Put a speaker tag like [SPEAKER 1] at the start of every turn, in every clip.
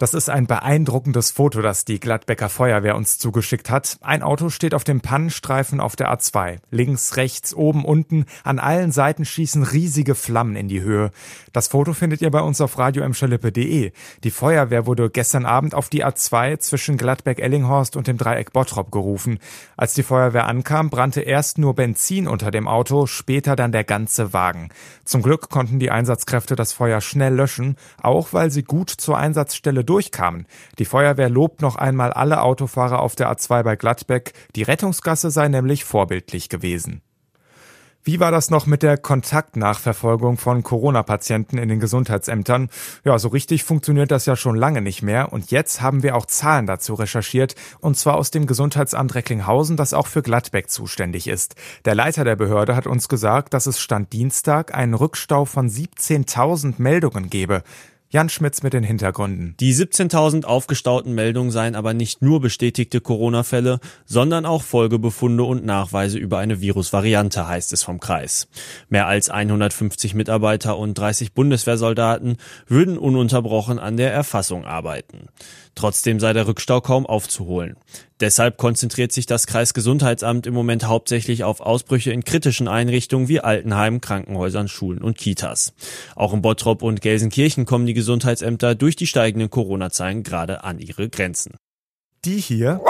[SPEAKER 1] Das ist ein beeindruckendes Foto, das die Gladbecker Feuerwehr uns zugeschickt hat. Ein Auto steht auf dem Pannenstreifen auf der A2. Links, rechts, oben, unten, an allen Seiten schießen riesige Flammen in die Höhe. Das Foto findet ihr bei uns auf radioemschalippe.de. Die Feuerwehr wurde gestern Abend auf die A2 zwischen Gladbeck-Ellinghorst und dem Dreieck Bottrop gerufen. Als die Feuerwehr ankam, brannte erst nur Benzin unter dem Auto, später dann der ganze Wagen. Zum Glück konnten die Einsatzkräfte das Feuer schnell löschen, auch weil sie gut zur Einsatzstelle durchkamen. Die Feuerwehr lobt noch einmal alle Autofahrer auf der A2 bei Gladbeck. Die Rettungsgasse sei nämlich vorbildlich gewesen. Wie war das noch mit der Kontaktnachverfolgung von Corona-Patienten in den Gesundheitsämtern? Ja, so richtig funktioniert das ja schon lange nicht mehr. Und jetzt haben wir auch Zahlen dazu recherchiert. Und zwar aus dem Gesundheitsamt Recklinghausen, das auch für Gladbeck zuständig ist. Der Leiter der Behörde hat uns gesagt, dass es Stand Dienstag einen Rückstau von 17.000 Meldungen gebe. Jan Schmitz mit den Hintergründen.
[SPEAKER 2] Die 17.000 aufgestauten Meldungen seien aber nicht nur bestätigte Corona-Fälle, sondern auch Folgebefunde und Nachweise über eine Virusvariante, heißt es vom Kreis. Mehr als 150 Mitarbeiter und 30 Bundeswehrsoldaten würden ununterbrochen an der Erfassung arbeiten. Trotzdem sei der Rückstau kaum aufzuholen. Deshalb konzentriert sich das Kreisgesundheitsamt im Moment hauptsächlich auf Ausbrüche in kritischen Einrichtungen wie Altenheimen, Krankenhäusern, Schulen und Kitas. Auch in Bottrop und Gelsenkirchen kommen die Gesundheitsämter durch die steigenden Corona-Zahlen gerade an ihre Grenzen.
[SPEAKER 1] Die hier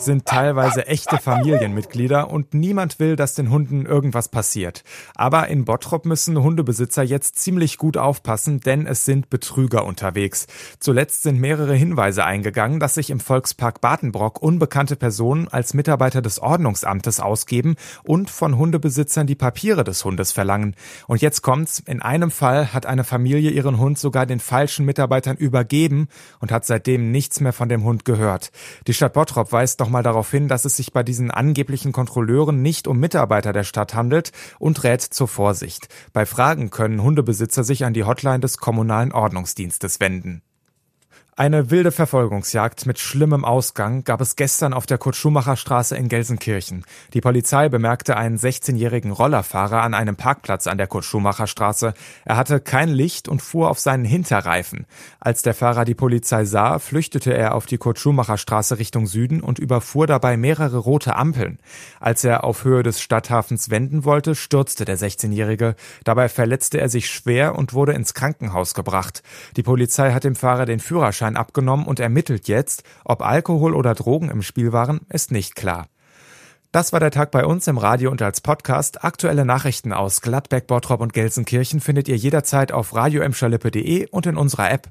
[SPEAKER 1] sind teilweise echte Familienmitglieder und niemand will, dass den Hunden irgendwas passiert. Aber in Bottrop müssen Hundebesitzer jetzt ziemlich gut aufpassen, denn es sind Betrüger unterwegs. Zuletzt sind mehrere Hinweise eingegangen, dass sich im Volkspark Badenbrock unbekannte Personen als Mitarbeiter des Ordnungsamtes ausgeben und von Hundebesitzern die Papiere des Hundes verlangen. Und jetzt kommt's, in einem Fall hat eine Familie ihren Hund sogar den falschen Mitarbeitern übergeben und hat seitdem nichts mehr von dem Hund gehört. Die Stadt Bottrop weist nochmal darauf hin, dass es sich bei diesen angeblichen Kontrolleuren nicht um Mitarbeiter der Stadt handelt und rät zur Vorsicht. Bei Fragen können Hundebesitzer sich an die Hotline des kommunalen Ordnungsdienstes wenden. Eine wilde Verfolgungsjagd mit schlimmem Ausgang gab es gestern auf der Kurt-Schumacher Straße in Gelsenkirchen. Die Polizei bemerkte einen 16-jährigen Rollerfahrer an einem Parkplatz an der Kurt-Schumacher Straße. Er hatte kein Licht und fuhr auf seinen Hinterreifen. Als der Fahrer die Polizei sah, flüchtete er auf die Kurt-Schumacher Straße Richtung Süden und überfuhr dabei mehrere rote Ampeln. Als er auf Höhe des Stadthafens wenden wollte, stürzte der 16-jährige. Dabei verletzte er sich schwer und wurde ins Krankenhaus gebracht. Die Polizei hat dem Fahrer den Führerschein Führerschein abgenommen und ermittelt jetzt, ob Alkohol oder Drogen im Spiel waren, ist nicht klar. Das war der Tag bei uns im Radio und als Podcast. Aktuelle Nachrichten aus Gladbeck, Bottrop und Gelsenkirchen findet ihr jederzeit auf radioemschalippe.de und in unserer App.